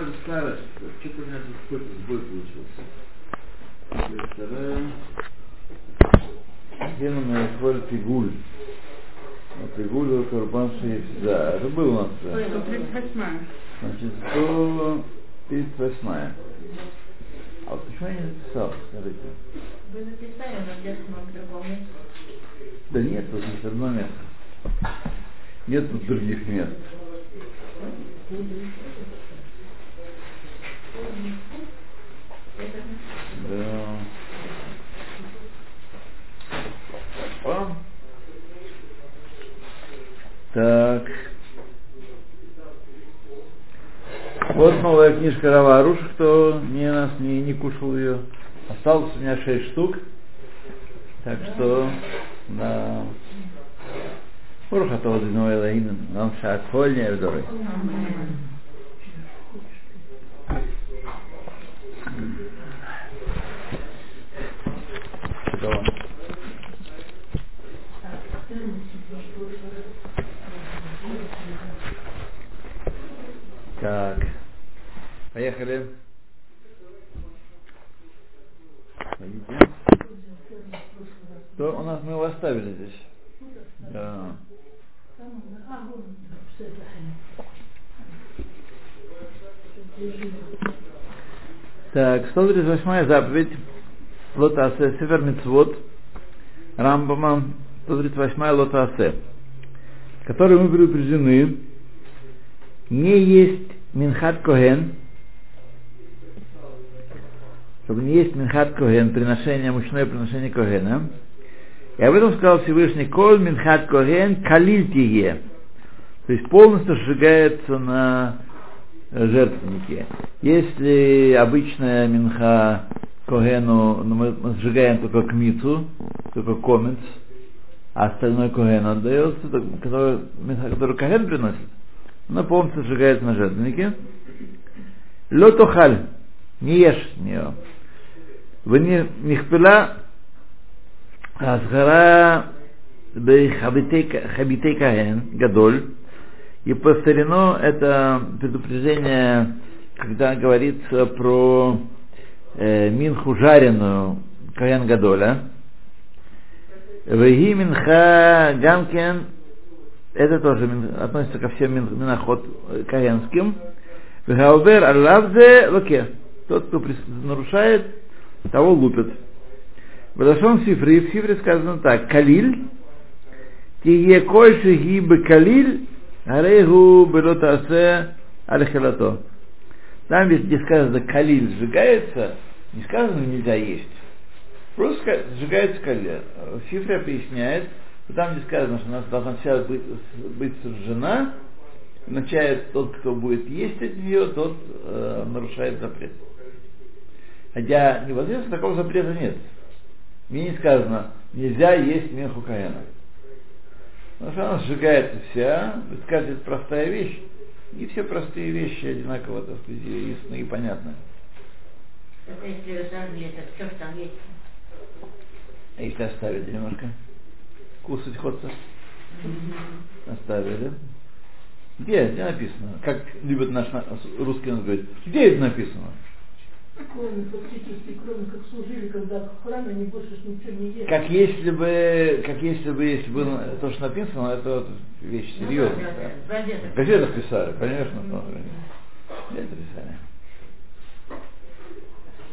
это старое. Что-то у меня тут какой-то сбой получился. Вторая. Гена на Эфоль Пигуль. Пигуль у Курбан Да, это был у нас. да. Ой, 38 Значит, 138. А вот почему я не написал, скажите? Вы написали, но где-то в другом месте. Да нет, тут есть одно место. Нет тут других мест. Да. Опа. Так. Вот новая книжка Рава Аруш, кто не нас не, не кушал ее. Осталось у меня шесть штук. Так что, да. Руха того дно Элаину, нам шаколь не вдорой. Что Так. Поехали. Что у нас мы его оставили здесь? Да. Так, 138 заповедь Лотасе, Север Мицвод, Рамбама, 138 Лотасе, которые мы предупреждены не есть Минхат Коген, чтобы не есть Минхат Коген, приношение, мучное приношение Когена. И об этом сказал Всевышний Кол Минхат Коген Калильтие. То есть полностью сжигается на жертвеннике. Если обычная Минха Когену, ну, мы, сжигаем только кмицу, только комец, а остальной Коген отдается, который, который Коген приносит, она полностью сжигается на жертвеннике. Лотохаль, не ешь нее. Нихпела Асгара Хабитей Каген, Гадоль, и повторено это предупреждение, когда говорится про э, минху жареную Каген Гадоля. Веги минха гамкен, это тоже относится ко всем мин, миноход каенским. Вегаубер аллавзе локе. Тот, кто нарушает, того лупят. В Лашон Сифри, в Сифре сказано так, Калиль, тие кольши гибы Калиль, арейгу белотасе архелато. Там, где сказано Калиль сжигается, не сказано нельзя есть. Просто сжигается Калиль. Сифре объясняет, что там, где сказано, что у нас должна вся быть, быть сожжена, означает, тот, кто будет есть от нее, тот э, нарушает запрет. Хотя непосредственно такого запрета нет. Мне не сказано, нельзя есть меху каэна. Потому что она сжигается вся, это простая вещь, и все простые вещи одинаково, так сказать, ясны и понятны. Если это все, что там есть. А если оставили немножко? Кусать хочется? Оставили. Где? Где написано? Как любят наш русский он говорит. Где это написано? Кроме фактически, кроме как служили, когда в храме они больше ничего не ели. Как если бы, как если бы, если было то, что написано, это вот вещь серьезная. Ну, да. да, газетах писали, конечно. но Газеты писали.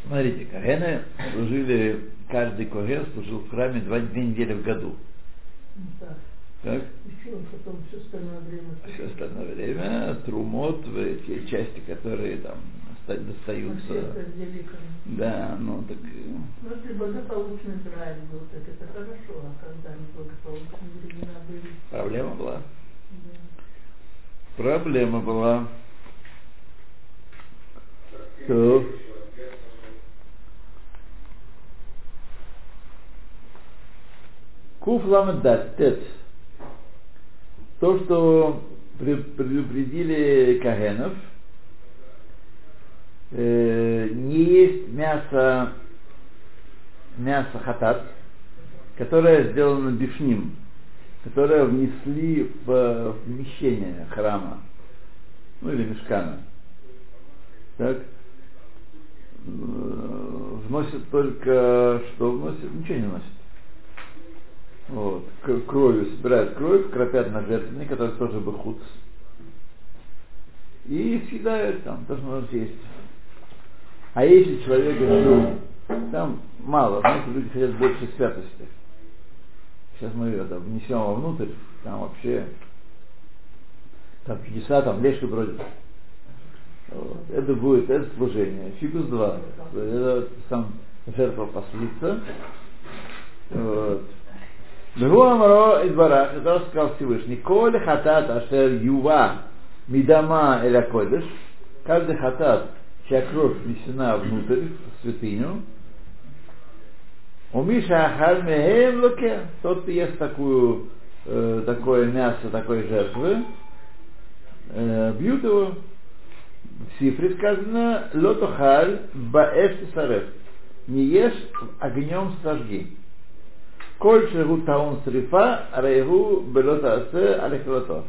Смотрите, Кагены служили, каждый Коген служил в храме два, две недели в году. Ну, Так. Так? Еще он потом все остальное время. А все остальное время трумот, в те части, которые там достаются. великое. Да, ну так э, Ну, если благополучный Израиль был, так это хорошо, а когда неблагополучные времена были, проблема была. да. Проблема была. То. Куф ламадат, тет. То, что пре- предупредили Кагенов, э, не есть мясо, мясо хатат, которое сделано бифним, которое внесли в помещение храма, ну или мешкана. Так? Э, Вносят только, что вносят? Ничего не вносят. Вот. Кровью собирают кровь, кропят на жертвенник, который тоже бы худ. И съедают там, то, что нужно съесть. А если человек ну, там мало, знаете, люди хотят больше святости. Сейчас мы это внесем вовнутрь, там вообще там чудеса, там леший бродит. Вот. Это будет, это служение. Фигус 2. Это сам жертва послица. Вот. Бегу Амаро Идбарах, это сказал Всевышний, Коль хатат ашер юва мидама эля кодыш, каждый хатат, чья кровь внесена внутрь, в святыню, у Миша Ахаль Мехем Луке, тот, кто ест такую, э, такое мясо, такой жертвы, э, бьют его. В Сифре сказано, Лотохаль Баэш Сарев, не ешь огнем сожги. Коль шегу таун срифа, рейгу белота асе алехлото.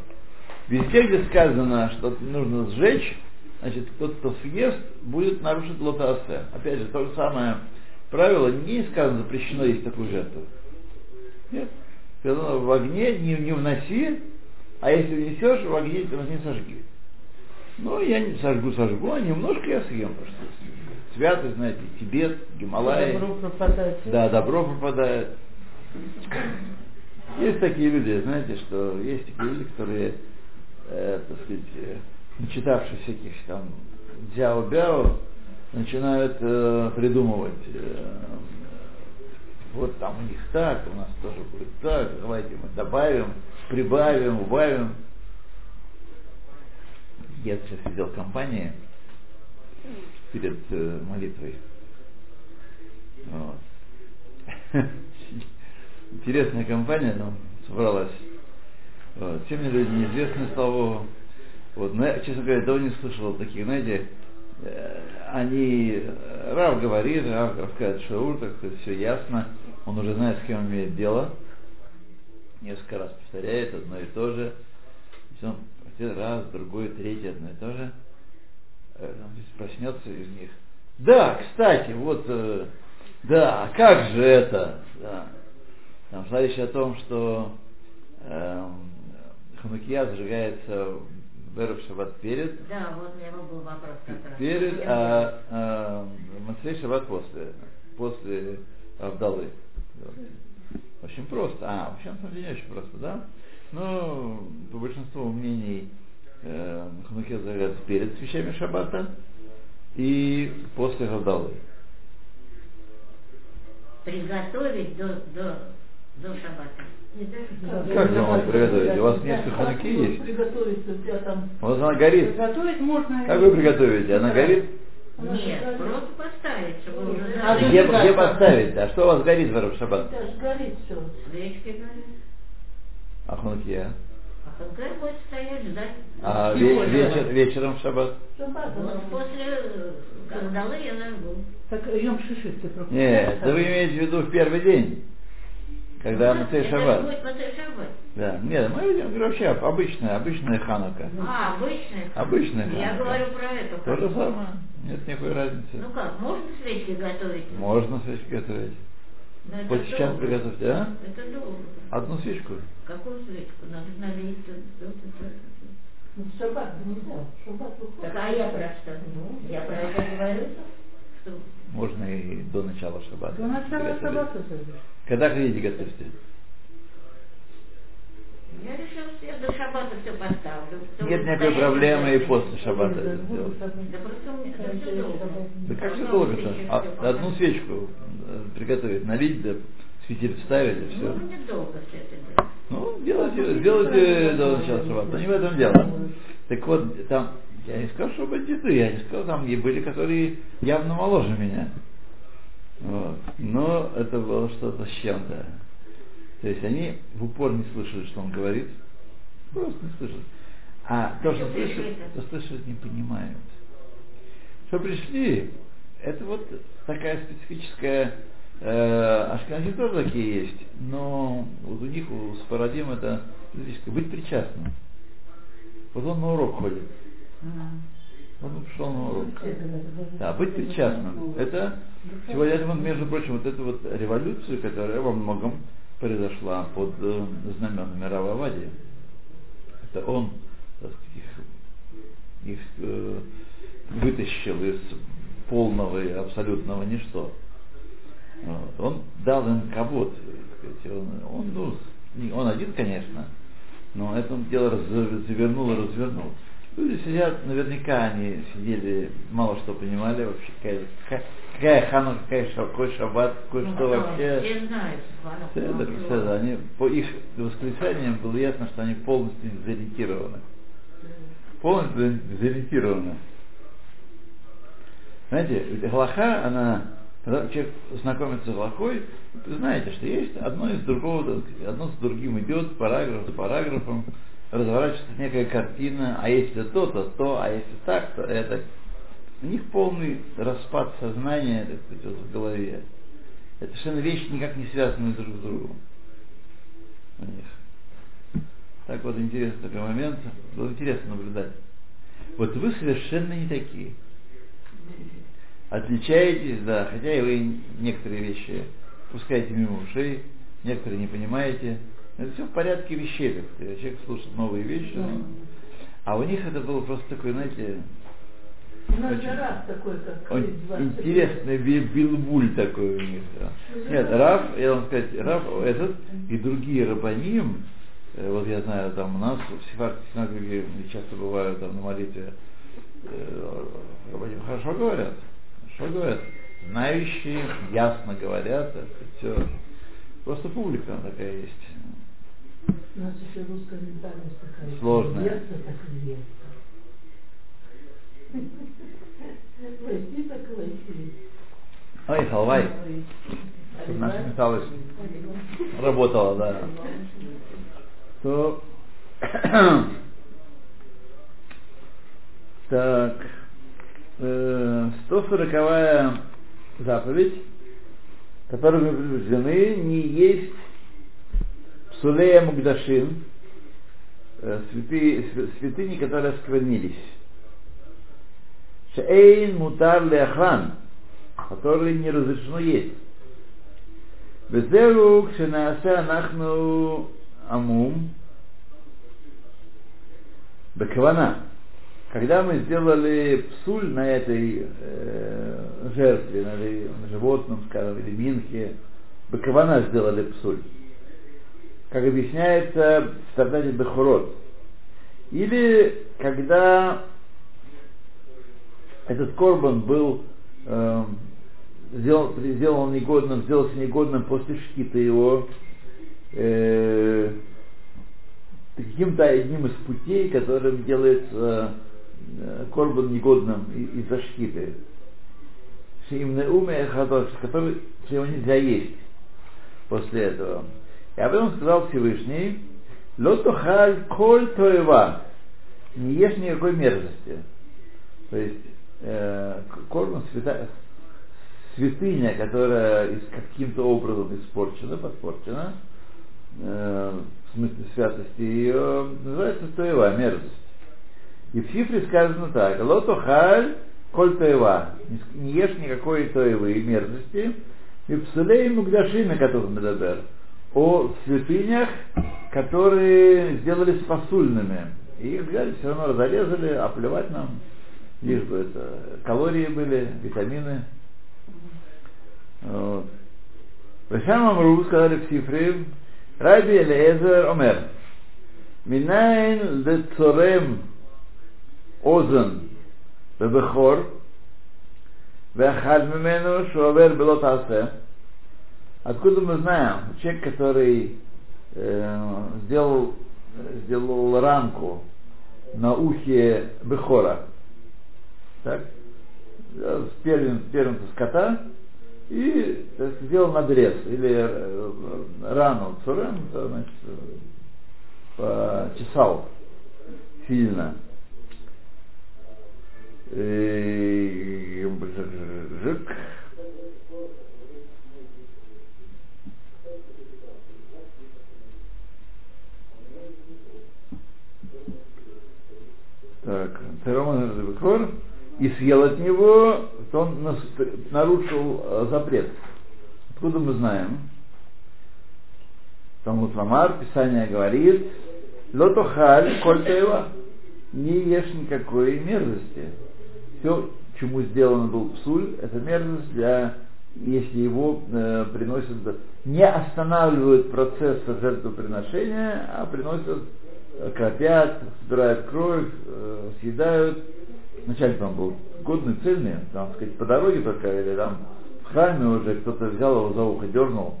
Везде, где сказано, что нужно сжечь, значит, тот, кто съест, будет нарушить лота асе. Опять же, то же самое правило, не сказано, запрещено есть такую жертву. Нет. Сказано, в огне не, не вноси, а если внесешь, в огне не сожги. Ну, я не сожгу, сожгу, а немножко я съем. Потому что святость, знаете, Тибет, Гималай. Добро пропадает. Да, добро пропадает. Есть такие люди, знаете, что есть такие люди, которые, э, так сказать, не читавшие всяких там дзяо-бяо, начинают э, придумывать. Э, вот там у них так, у нас тоже будет так, давайте мы добавим, прибавим, убавим. Я сейчас сидел в компании перед э, молитвой. Вот. Интересная компания там собралась. Вот. Все мне люди неизвестные, слава Богу. Вот. Но я, честно говоря, давно не слышал таких, знаете, э, они, э, Рав говорит, Рав рассказывает Шаур, так сказать, все ясно, он уже знает, с кем имеет дело, несколько раз повторяет одно и то же, все, один раз, другой, третий, одно и то же, Э, здесь проснется из них. Да, кстати, вот, да, а как же это, да. Там речь о том, что э, Ханукия зажигается в Эрев Шаббат перед, Да, вот у него был вопрос как раз. перед, а, а Мацей Шаббат после, после Авдалы. Очень просто. А, вообще на самом деле очень просто, да? Ну, по большинству мнений э, Ханукия зажигается перед свящами Шаббата и после Авдалы. Приготовить до, до, до шаббата. Как вы можете приготовить? У вас несколько хануки есть? Приготовить, у вас она горит. Приготовить можно... Как вы приготовите? Она горит? Нет, просто поставить, чтобы уже А. Где, где поставить? А что у вас горит в же горит все. Свечки горят. А ханукия? А Ханкай будет стоять, ждать. А ве- вечер, вечером в Шаббат? Шаббат, Вот после э, Кандалы я зажгу. Так Йом Шиши ты? Нет, да вы имеете в виду в первый день, когда Мацей это Шаббат. Да, нет, мы видим, говорю, вообще обычная, обычная ханука. А, обычная. Обычная Я ханука. говорю про эту. То же самое, нет никакой разницы. Ну как, можно свечки готовить? Можно свечки готовить. Но это Вот сейчас долго. приготовьте, а? Это долго. Одну свечку. Какую свечку? Надо налить. Ну, Шаббат нельзя. Шаббат выходит. Так а я про что? Ну, Я про это говорю. Можно и до начала шаббата. До начала. Шаббата. Когда хотите готовьте? я решил, что я до шаббата все поставлю. Нет никакой проблемы и после шаббата Да, это сделать. Да просто у меня это все долго. Да как все долго-то? свечку А, одну свечку э, приготовить, налить, да светиль вставить и Ну, все. мне долго все это делать. Ну, делайте, сделайте до начала шаббата. Но не в этом дело. Так вот, там, я не сказал, что бандиты, я не сказал, там были, которые явно моложе меня. Вот. Но это было что-то с чем-то. То есть они в упор не слышали, что он говорит. Просто не слышали. А то, что слышат, то слышат, не понимают. Что пришли, это вот такая специфическая э, Ашканази тоже такие есть, но вот у них, у Спарадим это быть причастным. Вот он на урок ходит. Он пришел на урок. Да, быть причастным. Это сегодня, между прочим, вот эту вот революцию, которая во многом произошла под э, знаменами Рава Авадии. Это он так их, их э, вытащил из полного и абсолютного ничто. Вот. Он дал им кого-то, он, он, ну, он один, конечно, но это дело завернул и развернул. Люди сидят, наверняка они сидели, мало что понимали вообще, какая, какая, какая хана, какая какой шаббат, какой Ну, что вообще. Все знают, звонок. седер. Они, по их восклицаниям было ясно, что они полностью дезориентированы. Полностью дезориентированы. Знаете, ведь Галаха, она, когда человек знакомится с Галахой, вы знаете, что есть одно из другого, одно с другим идет, параграф за параграфом, разворачивается некая картина, а если то, то а если так, то это. У них полный распад сознания, так сказать, в голове. Это совершенно вещи никак не связанные друг с другом. У них. Так вот интересный такой момент. Было интересно наблюдать. Вот вы совершенно не такие. Отличаетесь, да, хотя и вы некоторые вещи пускаете мимо ушей, некоторые не понимаете. Это все в порядке вещей, сказать. Человек слушает новые вещи. но- А у них это было просто такое, знаете, У нас Очень. же раз такой, как он- Крис 20 лет. интересный би- билбуль такой у них. да. Нет, Раф, я вам сказать, Раф этот и другие рабаним, э, вот я знаю, там у нас в Сефардской синагоге часто бывают там на молитве, э, рабаним хорошо говорят, хорошо говорят, знающие, ясно говорят, все. Просто публика такая есть. У нас еще русская ментальность такая. Сложная. Веса так веса. Войти так войти. Ой, халвай, чтобы наша менталость работала, да. То так, э, 140 заповедь, которой мы предупреждены, не есть псулея мугдашин, э, святы- свя- святыни, которые осквернились. Шейн мутар леахран, которые не разрешено есть. Безеру кшенаасе анахну амум бекавана. Когда мы сделали псуль на этой э, жертве, на, животном, скажем, или минхе, бекавана сделали псуль. Как объясняется трактате Бехурот. Или когда этот корбан был эм, сделал, сделал негодным, сделался негодным после шкита его э, каким-то одним из путей, которым делается э, корбан негодным из-за шкиты. Шиимне уме хадош, который что его нельзя есть после этого. И об этом сказал Всевышний, Лотохаль коль тоева, не ешь никакой мерзости. То есть э, к- корбан свята- святыня, которая из- каким-то образом испорчена, подпорчена, э, в смысле святости ее, называется тоева, мерзость. И в Сифре сказано так, лотохаль коль тоева, не ешь никакой тоевы и мерзости, и псулей мугдашими, которых медабер, о святынях, которые сделались посульными. И их взяли, все равно разрезали, а плевать нам, лишь бы это калории были, витамины. Вот. Вешам Амру сказали в Сифре, Раби Элиезер Омер, Минайн лецорем озен бебехор, ואכל ממנו שעובר בלא תעשה. Откуда мы знаем, человек, который э, сделал, сделал рамку на ухе Бехора, так, э, с первым, с скота, и так сделал надрез, или э, рану, цурем, значит, э, почесал сильно. И, жик. Так, Бекор, и съел от него, то он нарушил э, запрет. Откуда мы знаем? Талмуд Ламар, Писание говорит, Лотохаль, коль его, не ешь никакой мерзости. Все, чему сделан был псуль, это мерзость для, если его э, приносят, не останавливают процесс жертвоприношения, а приносят, кропят, собирают кровь, э, съедают. Вначале там был годный, цельный, там, сказать, по дороге только, или там в храме уже кто-то взял его за ухо, дернул.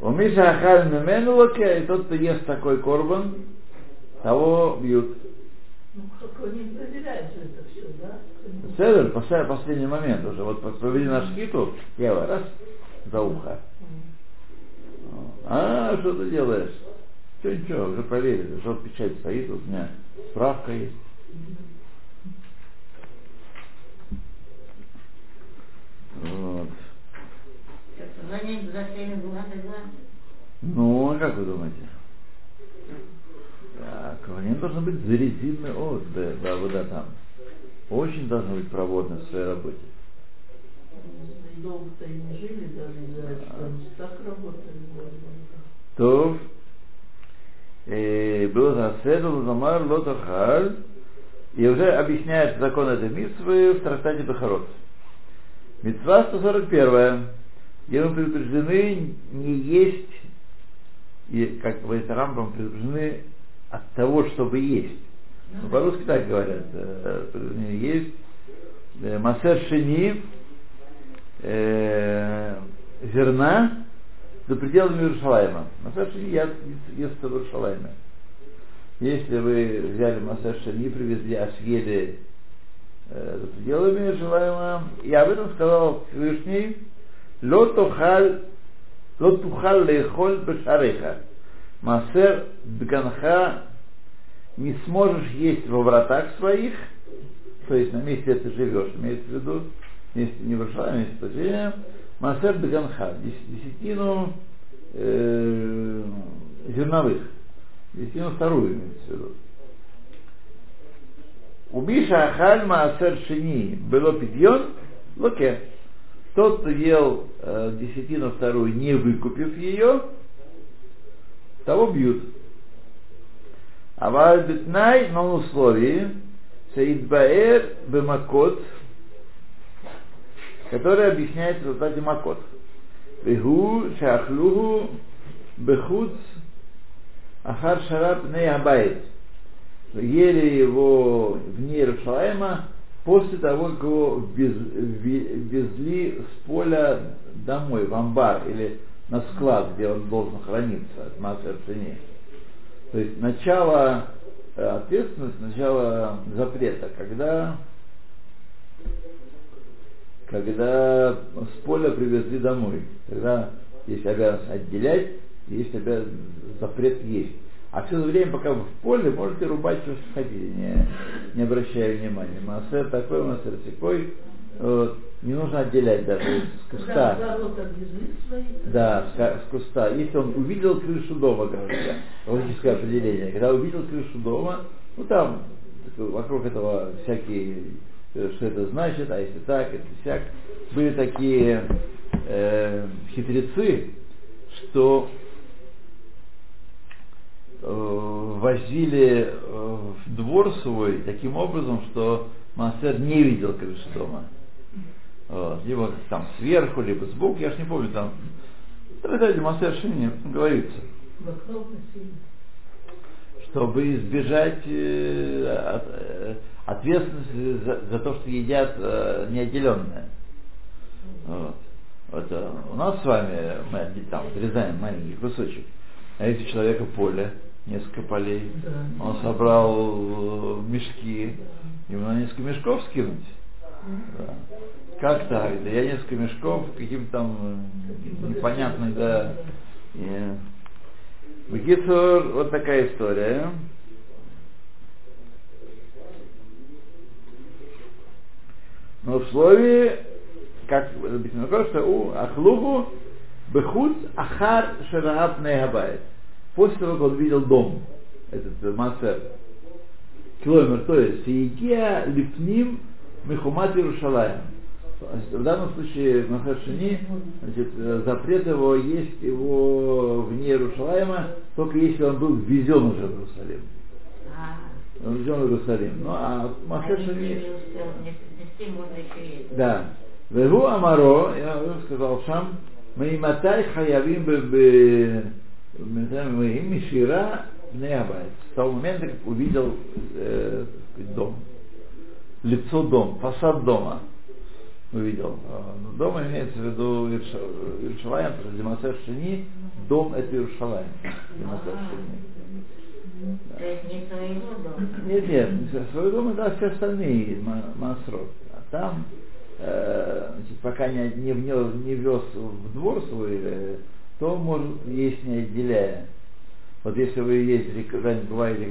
У Миша Ахаль Мемену локе, и тот, кто ест такой корбан, того бьют. Ну, как не проверяют же это все, да? Седер, после- последний момент уже, вот повели на шкиту, я его раз за ухо. А, что ты делаешь? Что ничего, уже проверили, что печать стоит, вот у меня справка есть. Вот. Ну, а как вы думаете? Так, они должны быть зарезинны от, да, да, вода там. Очень должны быть проводны в своей работе. И долго-то и не жили даже, да, что они так работали. То э, было заседал Замар Лотахаль, и уже объясняет закон этой митвы в трактате Бахарот. Митва 141, где мы предупреждены не есть, и, как говорит Рамбам, предупреждены от того, чтобы есть. Ну, по-русски так говорят, э, есть. Э, Масер шени, э, зерна за пределами Иерушалайма. Масер шени ест, ест в Иерушалайме. Если вы взяли Масер шени, привезли, а съели э, за пределами Иерушалайма, и об этом сказал Всевышний, лотухаль лотухаль лейхоль бешареха. Масер бганха не сможешь есть во вратах своих, то есть на месте, ты живешь, имеется в виду, месте не в Иерушалайме, месте поселения, Масер бганха, десятину э, зерновых, десятину вторую имеется в виду. Убиша ахаль маасер шини было пидьон, локе. Тот, кто ел э, десятину вторую, не выкупив ее, того бьют. А вальбитнай, но на условии, Саидбаэр бемакот, который объясняется в результате макот. Вегу шахлуху бехуц ахар шараб неябайт. Ели его вне Иерушалайма после того, как его вез- ве- везли с поля домой, в амбар или на склад, где он должен храниться от массы цене. То есть начало э, ответственности, начало запрета, когда, когда с поля привезли домой, когда есть обязанность отделять, есть обязанность, запрет есть. А все время, пока вы в поле, можете рубать все, что хотите, не, не обращая внимания. Массер такой, массер такой. Вот. Не нужно отделять даже с куста. Да, с, куста. Если он увидел крышу дома, говорится, логическое определение. Когда увидел крышу дома, ну там вокруг этого всякие, что это значит, а если так, это всяк. Были такие э, хитрецы, что э, возили э, в двор свой таким образом, что Массер не видел крыши. Вот. Либо там сверху, либо сбоку, я ж не помню, там трактате Массер Шини говорится, вокруг носили. Чтобы избежать э, э, ответственности за, за то, что едят э, неотделенное. Вот. Вот, у нас с вами мы там отрезаем маленький кусочек, а если у человека поле, несколько полей, Да. он собрал мешки, ему на несколько мешков скинуть. Да. Как так? Да я несколько мешков каким-то там непонятный, да. И... Бекицур, вот такая история. Но в слове, как написано, что у Ахлуху Бехуц Ахар Шарааб Нейгабайт. После того, как он видел дом, этот э, Массер, к Клоймер, то есть Сиегия Лифним Мехумат Иерушалаем. В данном случае Махар Шини, значит, запрет его есть его вне Иерушалаема, только если он был ввезен уже в Иерусалим. А, Он ввезен в Иерусалим. Ну а Махар а. Да. Вегу Амаро, я уже сказал сам, Маиматай хаявим бы Мишира Неабайт. С того момента, как увидел э, дом. Лицо дом, фасад дома увидел. А, ну, Дом имеется в виду Иерушалаем, потому что Демасер Шини, дом это Иерушалаем. Демасер Шини. То есть не своего дома. Нет, нет, свой дом это все остальные ма- масрот. А там, э, значит, пока не, не, внес, не вез в двор свой, э, то может есть не отделяя. Вот если вы ездили, когда-нибудь бываете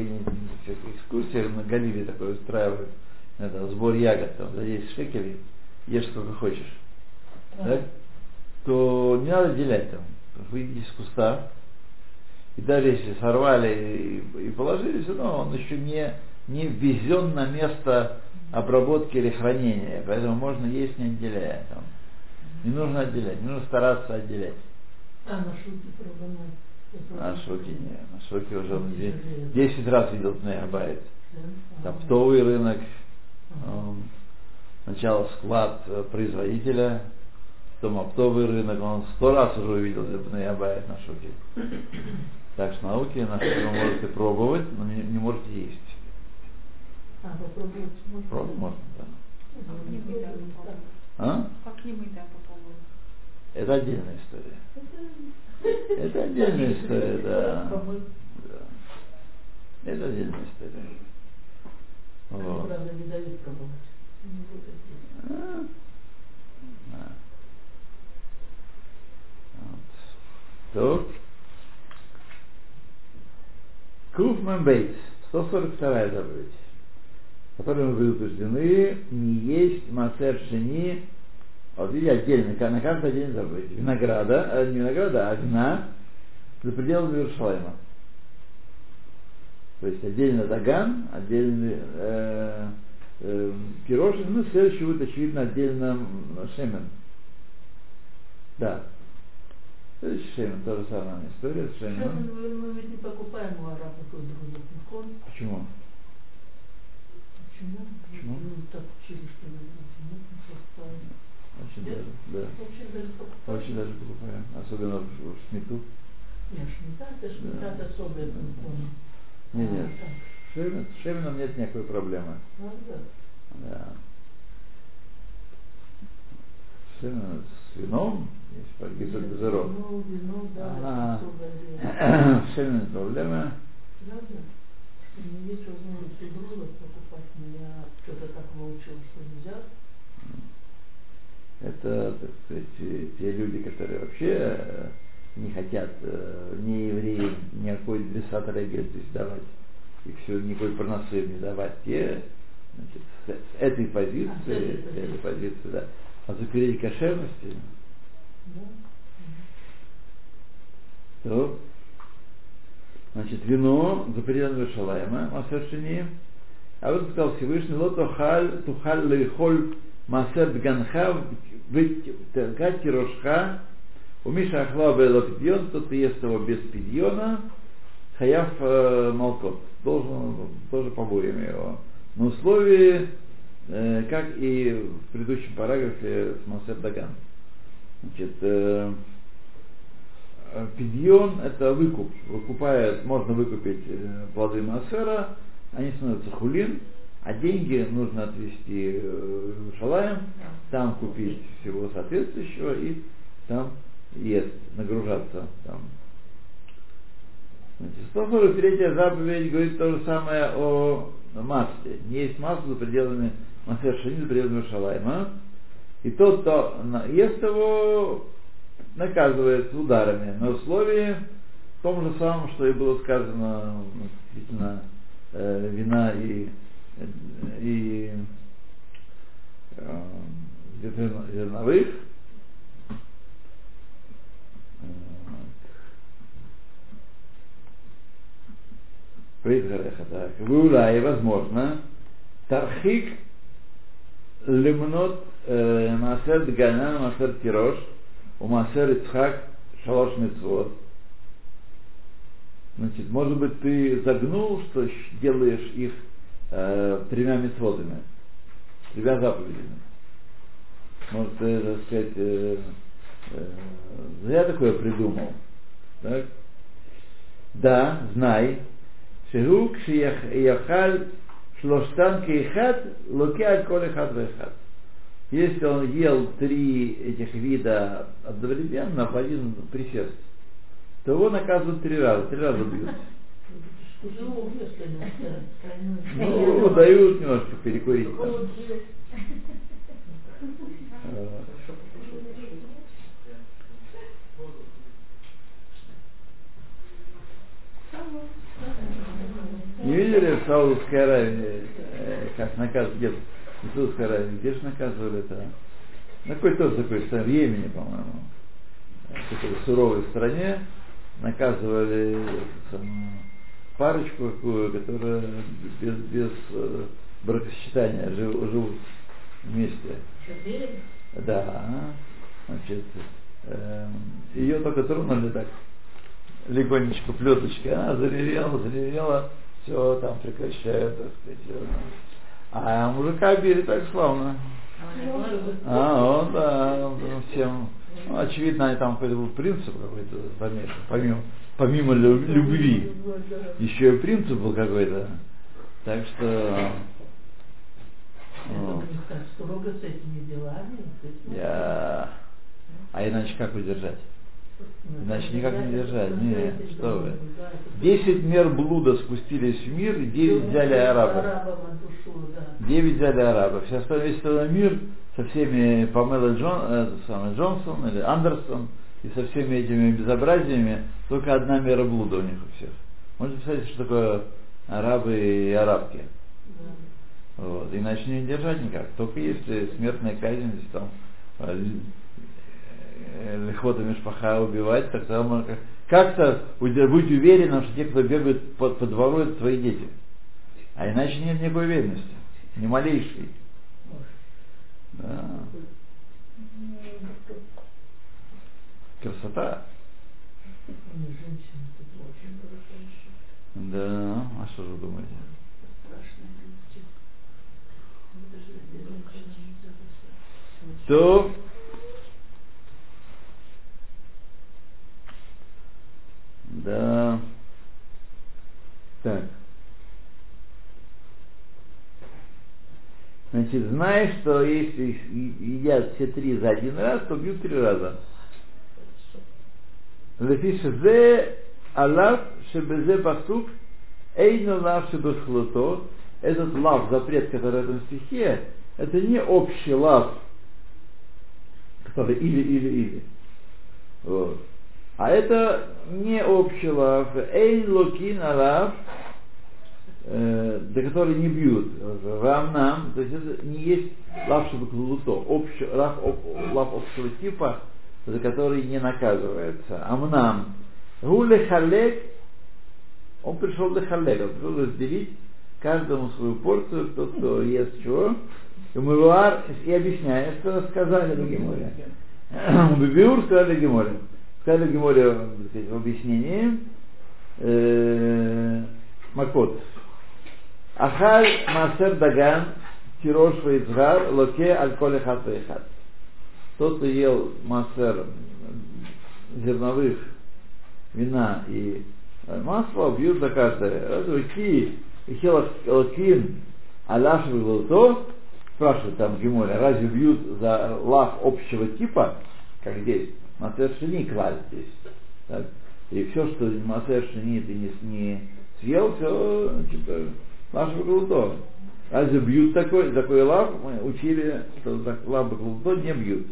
всякие экскурсии на Галиве такое устраивают, это, сбор ягод, там, за 10 шекелей, ешь сколько хочешь, так? то не надо отделять там. Вы с куста, и даже если сорвали и, и положили, все равно он еще не, не ввезен на место обработки или хранения, поэтому можно есть не отделяя. Там. Не нужно отделять, не нужно стараться отделять. А, на пробовать. На шоке не, на шоке уже он де- 10 раз видел Тнеябайт. Да? Оптовый рынок, эм, сначала склад э, производителя, потом оптовый рынок, он сто раз уже увидел Тнеябайт на шоке. Так что науки на шоке вы можете пробовать, но не, не можете есть. А, попробовать можно? Пробовать можно, да. Как-нибудь да, попробуем. А? Как-нибудь да, попробуем. Это отдельная история. Это отдельная история, да. Да. Это отдельная история. Вот. А. Да. Куфман Бейтс, 142 заповедь, которой мы предупреждены, не есть мацер шини, вот видите, отдельно, на каждый день заповедь. Винограда, э, не винограда, а вина за пределами Иерушалайма. То есть отдельно даган, отдельно э, э, пирожен, ну, следующий будет, очевидно, отдельно шемен. Да. Следующий шемен, то же самая история с шеменом. мы, мы ведь не покупаем у арабов и других никон. Почему? Почему? Почему? Ну, так учили, что ли, нет, не покупаем. Очень Нет? даже, да. Очень даже покупаем. Очень даже покупаем. Особенно в, в Шмиту. Нет, шмита, это шмита Да. особая никон. Нет, нет. А, так, Шемен, с шеменом нет никакой проблемы. правда? Да. Шемен с вином, есть погизок Нет, газиров. Вино, вино, да, А. это особая вещь. Шемен проблема. Правда? Что у меня есть возможность угрозов покупать, но я что-то так выучил, что нельзя. Это, так сказать, э, те люди, которые вообще э, не хотят э, не евреям никакой десат здесь давать, и все, никакой проносы им не давать, те значит, с, с этой позиции, А, с этой с этой позиции, да, а закрыть кошерности, Да? то значит, вино за пределами Шалайма, Масершини, а вот сказал Всевышний, ло тухаль, тухаль лейхоль втергать тирошха, у Миша Ахла пидьон, тот ест его без пидьона, хаяв э, молкот, должен тоже побоями его. На условии, э, как и в предыдущем параграфе с Масер Даган. Значит, э, э, пидьон это выкуп. Выкупает, можно выкупить плоды Масера, они становятся хулин, а деньги нужно отвезти э, в Иерушалаем, там купить всего соответствующего и там ест, нагружаться там. Значит, 143 заповедь говорит то же самое о масле. Не есть масло за пределами Масер Шани, за пределами Иерушалайма. И тот, кто ест его, наказывается ударами на условии том же самом, что и было сказано ну, относительно э, вина и, и э, зерно- зерновых. Вейдгареха, так. Вула, и возможно, Тархик лимнот э, Масер Дгана, Масер Тирош, у Масер Ицхак Шалош Митцвот. Значит, может быть, ты загнул, что делаешь их э, тремя митцвотами, тремя заповедями. Может, ты, так сказать, э, э, зря такое придумал. Так? Да, знай, שהוא כשיאכל שלושתן כאחד, לוקח על כל אחד ואחד. Если он ел три этих вида одновременно в один присест, то его наказывают три раза, три раза бьют. Ну, тройной. Ну, дают немножко перекурить. там. Э, Не видели в Саудовской Аравии, э, как наказывают, где в Саудовской Аравии, где же наказывали это? На какой-то тоже такой в Йемене, по-моему, в такой суровой стране наказывали эту самую парочку какую, которая без, без э, бракосочетания жив- живут вместе. Четыре? Да, значит, эм, ее только тронули так, легонечко плеточкой, она заревела, заревела, все там прекращают, так сказать. всё. А мужика били так славно. А он. А, он, да, всем, ну, очевидно, там какой-то был принцип какой-то помешан, помимо, помимо лю- любви, еще и принцип был какой-то. Так что, ну, строго с этими делами. я, а иначе как удержать? Ну, Иначе никак не держать. Не, что вы. Десять мер блуда спустились в мир, и девять взяли арабы. Девять взяли. Все остальные весь остальной мир со всеми Памела Джон, э, Джонсон или Андерсон и со всеми этими безобразиями, только одна мера блуда у них у всех. Можете представить, что такое арабы и арабки? Да. Вот. Иначе не держать никак. Только если смертная казнь, если там э, э, лихота мишпаха убивать, тогда можно как- как-то быть уверенным, что те, кто бегают по, по двору, это твои дети. А иначе нет никакой уверенности. Ни малейшей. Да. Красота. Да. А что же вы думаете? То да. Так. Значит, знаешь, что если едят все три за один раз, то бьют три раза. לפי שזה עליו שבזה פסוק אינו לאו שבכלותו, этот лав, запрет, который в этом стихе, это не общий лав, который или, или, или. Вот. А это не общий лав, эйн локин алав, э, до которой не бьют. Рамнам, то есть это не есть лав шабаклуто, общий, лав, об- лав общего типа, за который не наказывается. Амнам. Гуле халек, он пришел для халека, он пришел разделить каждому свою порцию, тот, кто ест чего. И Мувар и объясняет, что сказали в Геморе. Бибиур сказали Геморе. Сказали Геморе в объяснении э, Макот. Ахаль Масер Даган Тирош Вейцгар Локе Аль-Коле Хат Вейхат. Тот, кто ел массер зерновых, вина и э, масла, бьют за каждое. Разве ки и хелокин аляш то спрашивают там в Геморе, разве бьют за лав общего типа, как здесь? Массер шини клали здесь. Так? И все, что массер шини ты не, не съел, все, типа, лав то. Разве бьют такой, такой лав? Мы учили, что лав то не бьют.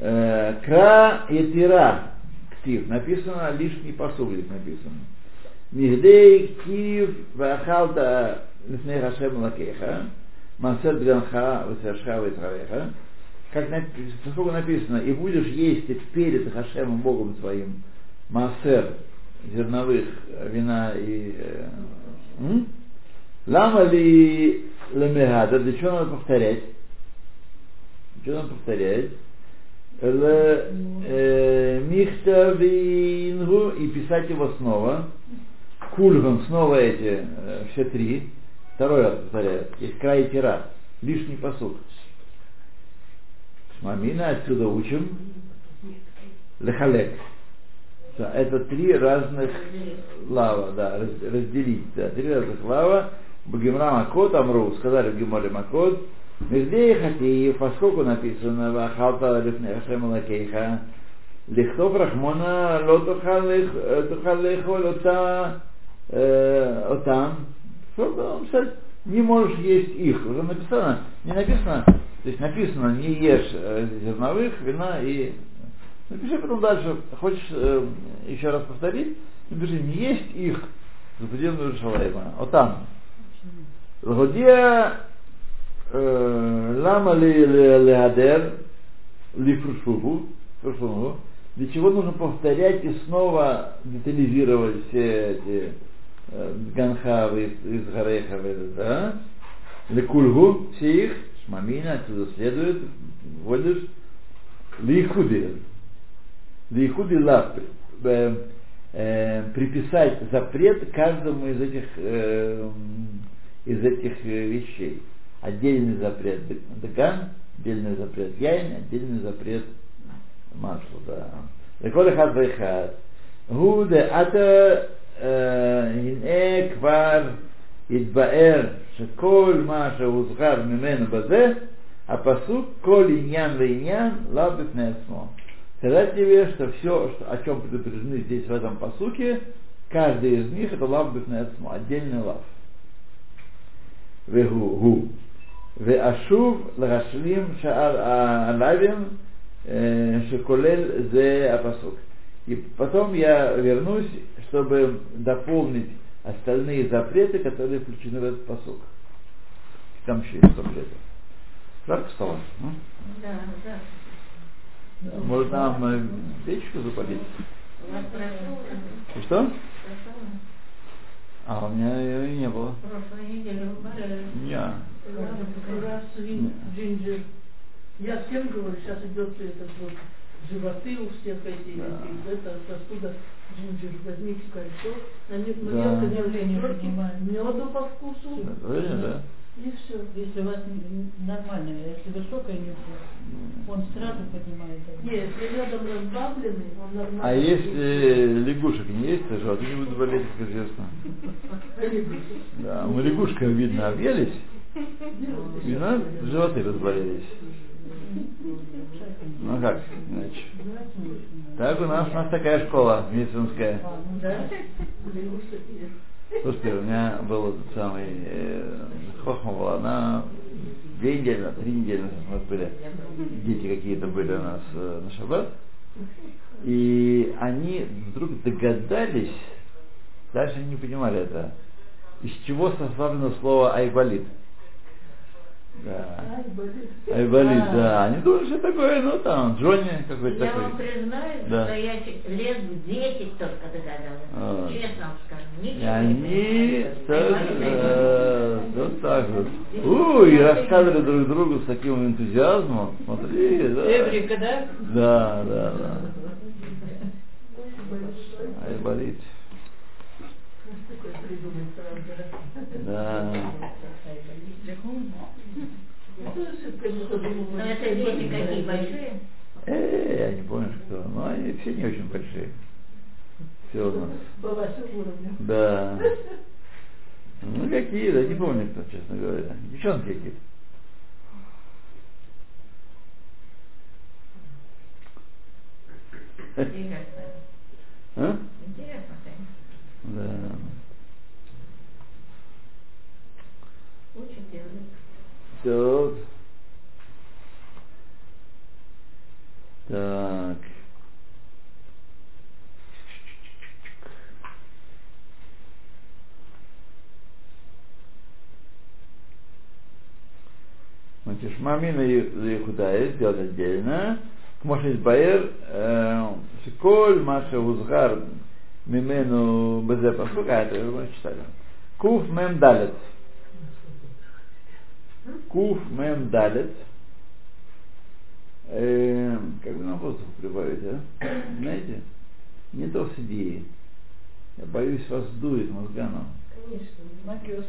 Э, Кра етира ктив. Написано лишний посуд здесь написано. Мигдей ктив вахалта лифней хашем лакеха. Масер дганха васерша витравеха. Как поскольку написано, и будешь есть перед Хашемом Богом твоим Маасер, зерновых вина и э, лама ли лемегада, для чего надо повторять? Для чего надо повторять? Э, михта вингу и писать его снова. Кульган снова эти э, все три. Второй раз повторяю. Край и тира. Лишний посуд. Мамина отсюда учим. Лехалек. Это три разных лава, да, раз- разделить, да, три разных лава. Багимра Макот Амру, сказали в Макот, Междей Хатиев, поскольку написано Вахалта Лифнехем Лакейха, Лихтов Рахмона Лотухал Лехоль Ота Отам, что писать, не можешь есть их. Уже написано, не написано, то есть написано, не ешь э, зерновых, вина и... Напиши потом дальше, хочешь э, еще раз повторить, напиши, не есть их за пределами Иерусалима. Вот там. Логодия э, лама ли леадер ли фрушугу, для чего нужно повторять и снова детализировать все эти э, ганхавы из, Гарехавы, да? Лекульгу, все их, шмамина, отсюда следует, вводишь, лихуди, лихуди лав, э, э, приписать запрет каждому из этих, э, из этих э, вещей. Отдельный запрет даган, отдельный запрет яйн, отдельный запрет масло, да. לכל אחד ואחד. הוא דעתה הנה כבר התבאר שכל מה שהוזכר ממנו בזה, הפסוק כל עניין ועניין לאו בפני עצמו. Сказать тебе, что все, что, о чем предупреждены здесь в этом посуке, каждый из них это лав бифнецму, отдельный лав. Вегу, гу. ואשוב להשלים שאר הלאווים шеколель зе апасук. И потом я вернусь, чтобы дополнить остальные запреты, которые включены в этот посук. Там еще есть запреты. Жарко стало? ну? Да, да. Может нам э, печку запалить? У вас прошел, И что? А, у меня ее и не было. Прошлой неделе. Не. Раз, раз вин- джинджер. Я всем говорю, сейчас идет этот вот животы у всех эти, Да. это сосуда джинджер. Возьмите кольцо, на них Да. мелко Давление меду по вкусу, Правильно, да? И все. Если у вас нормально, если высокое нюхо, он сразу поднимает. Нет, если медом разбавленный, он нормально. А если лягушек не есть, то животы не будут болеть, как известно. Да, мы лягушкам, видно, объелись, и у нас животы разболелись. Ну как, иначе. Так у нас, у нас такая школа медицинская. А, ну Да? Слушайте, у меня был этот самый э, хохма была, она две недели, три недели у нас были, дети какие-то были у нас э, на шаббат, и они вдруг догадались, они не понимали это, из чего составлено слово айболит. Да. Ай, болит. Айболит, А. да. Они думали, что такое, ну там, Джонни какой-то Я вам такой. признаюсь, Да. что я лет в 10 только догадалась. А. Честно вам скажу. Ничего не они Понимаете? э, вот так вот. Ой, и рассказывали друг другу с таким энтузиазмом. Смотри, да. Эврика, да? Да, да, да. Ай, болит. Такое придумать сразу. Да. Ну, ошибка, не то, думаю, Но это дети какие большие? Э, я не помню, кто. Но они все не очень большие. Все у нас. По вашему уровню. Да. Ну какие, да, не помню кто, честно говоря. Девчонки какие-то. Интересно. А? Интересно, конечно. Да. Учат язык. Так. Так. Значит, Шмамина Ихудая сделать отдельно. Может Баэр, Шиколь, Маша Узгар, Мимену БЗ Пасука, это мы читали. Куф Мем Далет. Куф Мем Далет. Э, как бы на воздух прибавить, а? Знаете? Не то с идеей. Я боюсь, вас дует мозганом. Конечно. Магиос.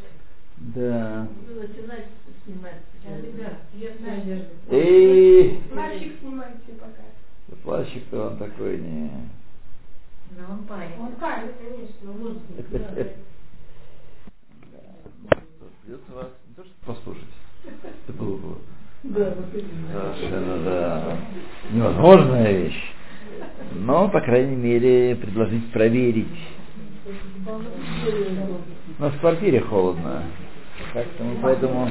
Да. Вы начинаете снимать. Ребят, я знаю. Эй, Мальчик снимайте пока. плащик-то он такой не. Но он парень. Он парень, конечно, воздух. Придется вас не то что послушать. Это было бы Да, вот именно. совершенно да, невозможная вещь. Но, по крайней мере, предложить проверить. Нас в квартире холодно. Как-то мы поэтому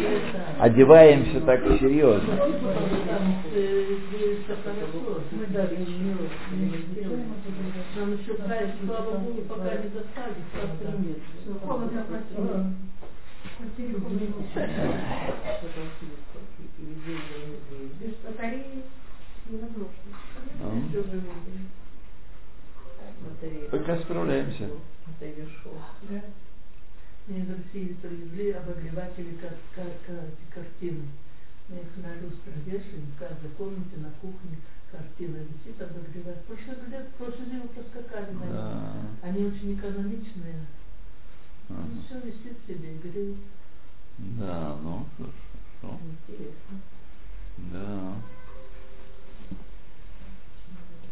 одеваемся так серьезно. Там э, здесь всё хорошо. Мы даже не Нам еще кайф, слава Богу, пока не достали, просто нет. Холодно в квартире. Без батареи невозможно. Ну, Всё же видно. Батарея. Пока справляемся. Мне из России привезли обогреватели картины. Мы их на люстр вешаем, в каждой комнате, на кухне картина висит, обогревает. Прошлый лет, прошлый зиму проскакали на. Да. Они очень экономичные. Ага. И все висит себе, греет. Да, ну, хорошо. Интересно. Да.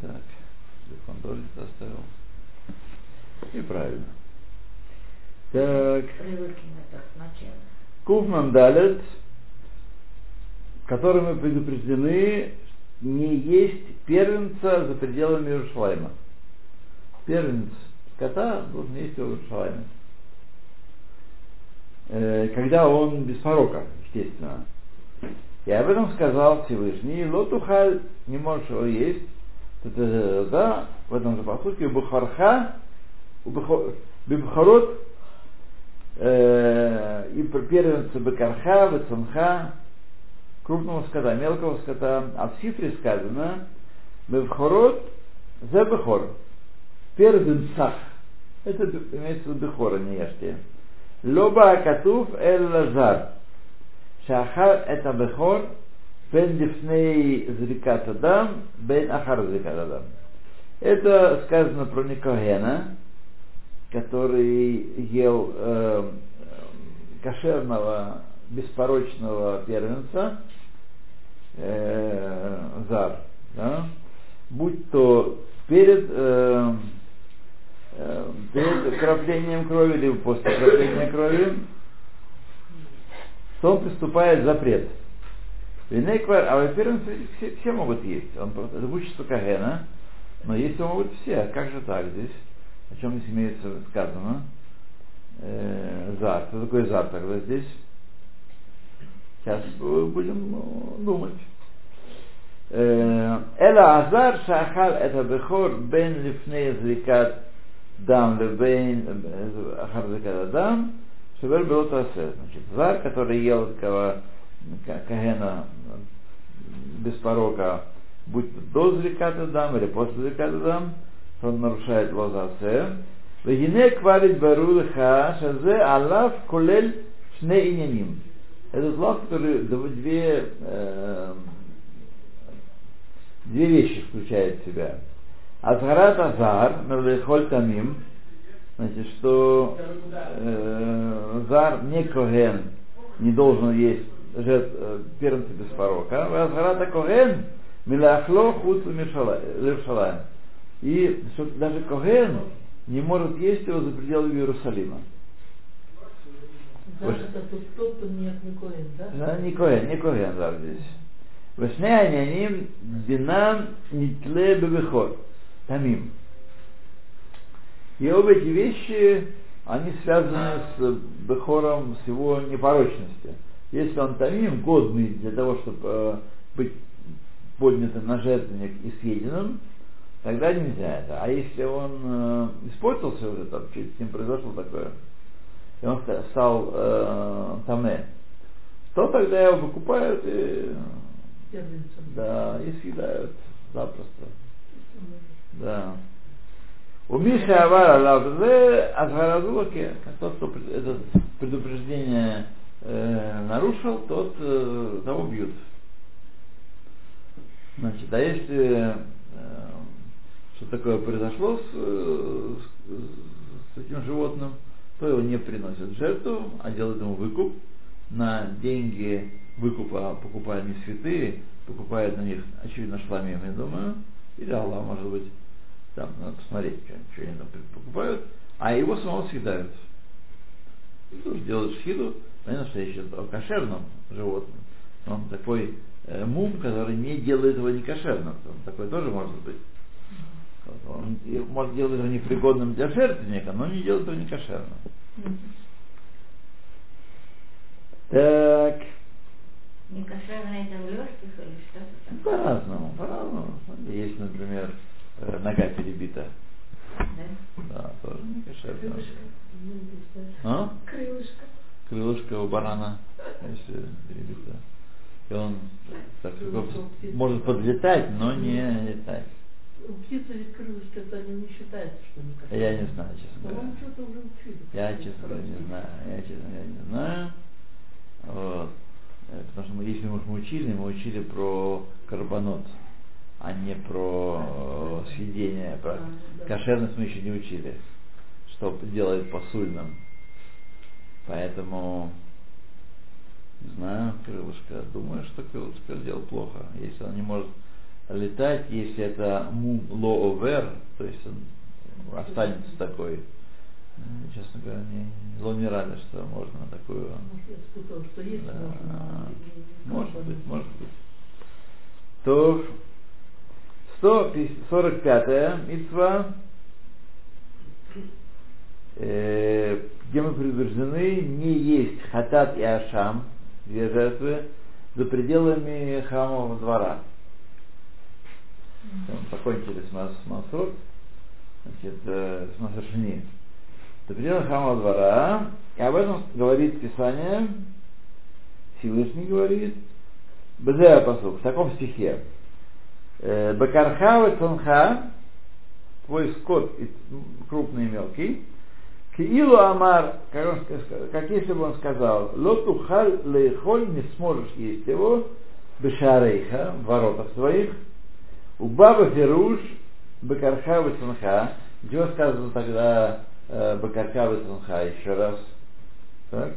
Так, телефон тоже где-то оставил. И правильно. Так. Куфман Далет, которым мы предупреждены, не есть первенца за пределами Иерушалайма. Первенец кота должен есть в Иерушалайме. Э, Когда он без порока, естественно. И об этом сказал Всевышний, Лотухаль не можешь его есть. Да, в этом же посуке, Бухарха, Бибхарот, э, и первенца Бекарха, Бецанха, крупного скота, мелкого скота. А в цифре сказано, Бевхорот, за Бехор. Первенцах. Это имеется в виду Бехора, не ешьте. Лоба Акатуф Эль Лазар. Шахар это Бехор, Бен Дифней Зрикат Адам, Бен Ахар Зрикат Адам. Это сказано про Никогена, который ел э, кошерного, беспорочного первенца, э, зар, да? будь то перед, э, перед краплением крови или после крапления крови, то он приступает запрет. Винеквар, а во-первых, все, все могут есть. Он просто, это Кагена, но есть его могут все. Как же так здесь? О чем здесь имеется сказано? Э, зар. Что такое зар тогда здесь? Сейчас будем ну, думать. Эла Азар Шахал это Бехор Бен Лифней Зрикат Дам Лебейн Ахар Зрикат Дам Шевер Белот Асе. Значит, Зар, который ел такого Кагена без порока, будь то до Зриката Дам или после Зриката Дам, он нарушает лозасе. Вегине кварит барулха шазе алав колель шне иняним. Это зло, который две, э, две вещи включает в себя. Азгарат азар, мерлехоль тамим, значит, что э, зар не коген, не должен есть жертв, э, первенца без порока. Азгарата коген, милахло худ левшалаем. И что даже Коген не может есть его за пределами Иерусалима. Зар это тот, кто, не Коэн, да? Да, не Коген, не Коген зар здесь. Вешне аняним динам нитле бебехор. Тамим. И обе эти вещи, они связаны с Бехором, с его непорочностью. Если он тамим, годный для того, чтобы э, быть поднятым на жертвенник и съеденным, тогда нельзя это. А если он э, испортился уже, там, с ним произошло такое, и он стал э, таме, то тогда его выкупают и, да, и съедают запросто. Да. У Миша Авара Лавзе Азгаразулаке, тот, кто это предупреждение э, нарушил, тот э, того бьют. Значит, а если э, что такое произошло с, э, с- с этим животным, то его не приносят жертву, а делают ему выкуп. На деньги выкупа покупают не святые, покупают на них, очевидно, шламим, я думаю, или Аллах, может быть, там надо посмотреть, что, они там покупают, а его самого съедают. И тоже делают шхиду, понятно, что идет о кошерном животном. Он такой э, мум, который не делает его некошерным. Он такой тоже может быть. Он может делать его непригодным для жертвенника, но не делает его некошерным. Так, Не кошерное это в легких или что-то такое? по-разному, по-разному. Есть, например, э, нога перебита. Да? Да, тоже некошерно. Крылышко. А? Крылышко. крылышко у барана, если перебито. И он так, может подлетать, но не летать. У птицы ведь крылышки, это они не считается, что они как Я не знаю, честно говоря. По-моему, что-то уже учили. Я, честно говоря, не знаю. Я, честно говоря, не знаю. Вот. Э, Потому что мы, если мы учили, мы учили про карбонот, а не про э, съедение. Про кошерность мы еще не учили, что делает посульным. Поэтому, не знаю, крылышко, думаю, что крылышко делал плохо. Если он не может летать, если это мум ло овер, то есть он останется такой, честно говоря, не, ло не рада, что можно такую Может, есть Да. Может карбон. быть, может быть. То 145-я митва, э, где мы предупреждены не есть хатат и ашам, две жертвы, за пределами храмового двора. Там Покончили с мас значит, э, с масашни. За пределами храмового двора, и об этом говорит Писание, Всевышний говорит, Бзея посук, в таком стихе. Э, Бакарха вецанха, твой скот крупный и мелкий, Киилу Амар, как, он как если бы он сказал, Лотухаль лейхоль, не сможешь есть его, Бешарейха, в воротах своих, у Баба Феруш, Бакарха вецанха, чего сказано тогда э, Бакарха вецанха еще раз? Так?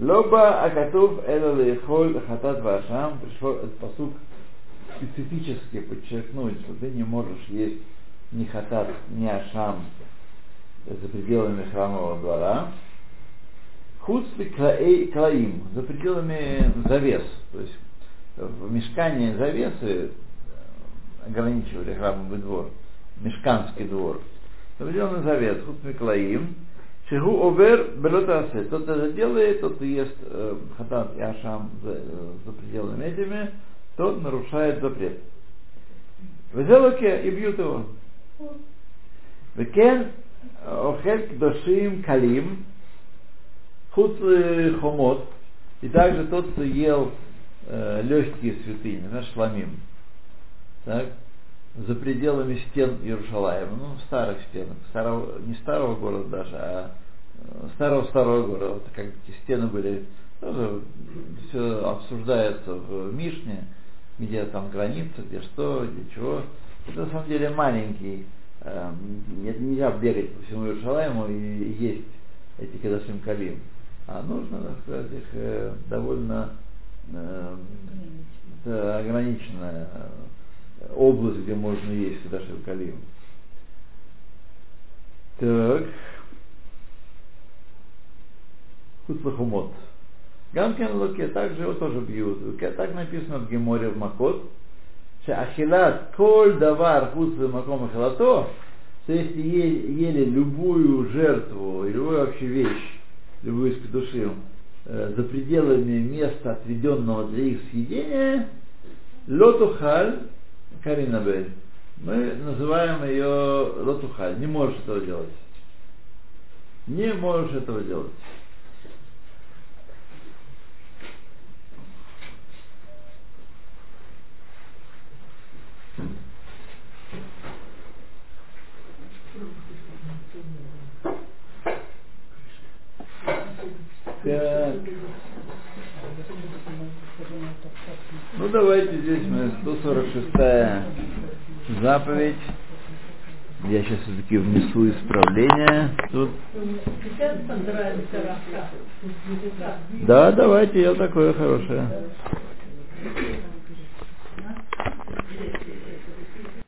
Лоба Акатув Эла Лейхоль Хатат Вашам пришел этот посук специфически подчеркнуть, что ты не можешь есть ни хатат, ни ашам за пределами храмового двора. Хуцли клаим, за пределами завес. То есть в мешкане завесы ограничивали храмовый двор, мешканский двор. За пределами завес, хуцли клаим, Шигу овер белотасе. Тот это делает, тот и ест э, хатат и ашам за, э, за пределами этими, тот нарушает запрет. Везелоке и бьют его. Векен охель кдошим калим хуц хомот. И также тот, кто ел э, легкие святыни, например, шламим. Так? за пределами стен Иерушалаема, ну, старых стенок, старого, не старого города даже, а старого-старого города, вот как эти стены были, тоже все обсуждается в Мишне, где там граница, где что, где чего. Это на самом деле маленький, э, это нельзя бегать по всему Иерушалаему и есть эти Кадашим Калим. А нужно, так сказать, их э, довольно э, это ограниченная область, где можно есть Кадашим Калим. Так. Хуцлахумот. Гамкен Луке также его тоже бьют. Так написано в Геморе в Макот. Ахилат коль давар хуц маком ахилато, что если ели любую жертву, любую вообще вещь, любую из души, э, за пределами места, отведенного для их съедения, лотухаль Карина Каринабель. Мы называем ее Ротуха. Не можешь этого делать. Не можешь этого делать. Yeah. Ну давайте здесь мы 146 заповедь. Я сейчас все-таки внесу исправление. Тут... Да, давайте, я такое хорошее.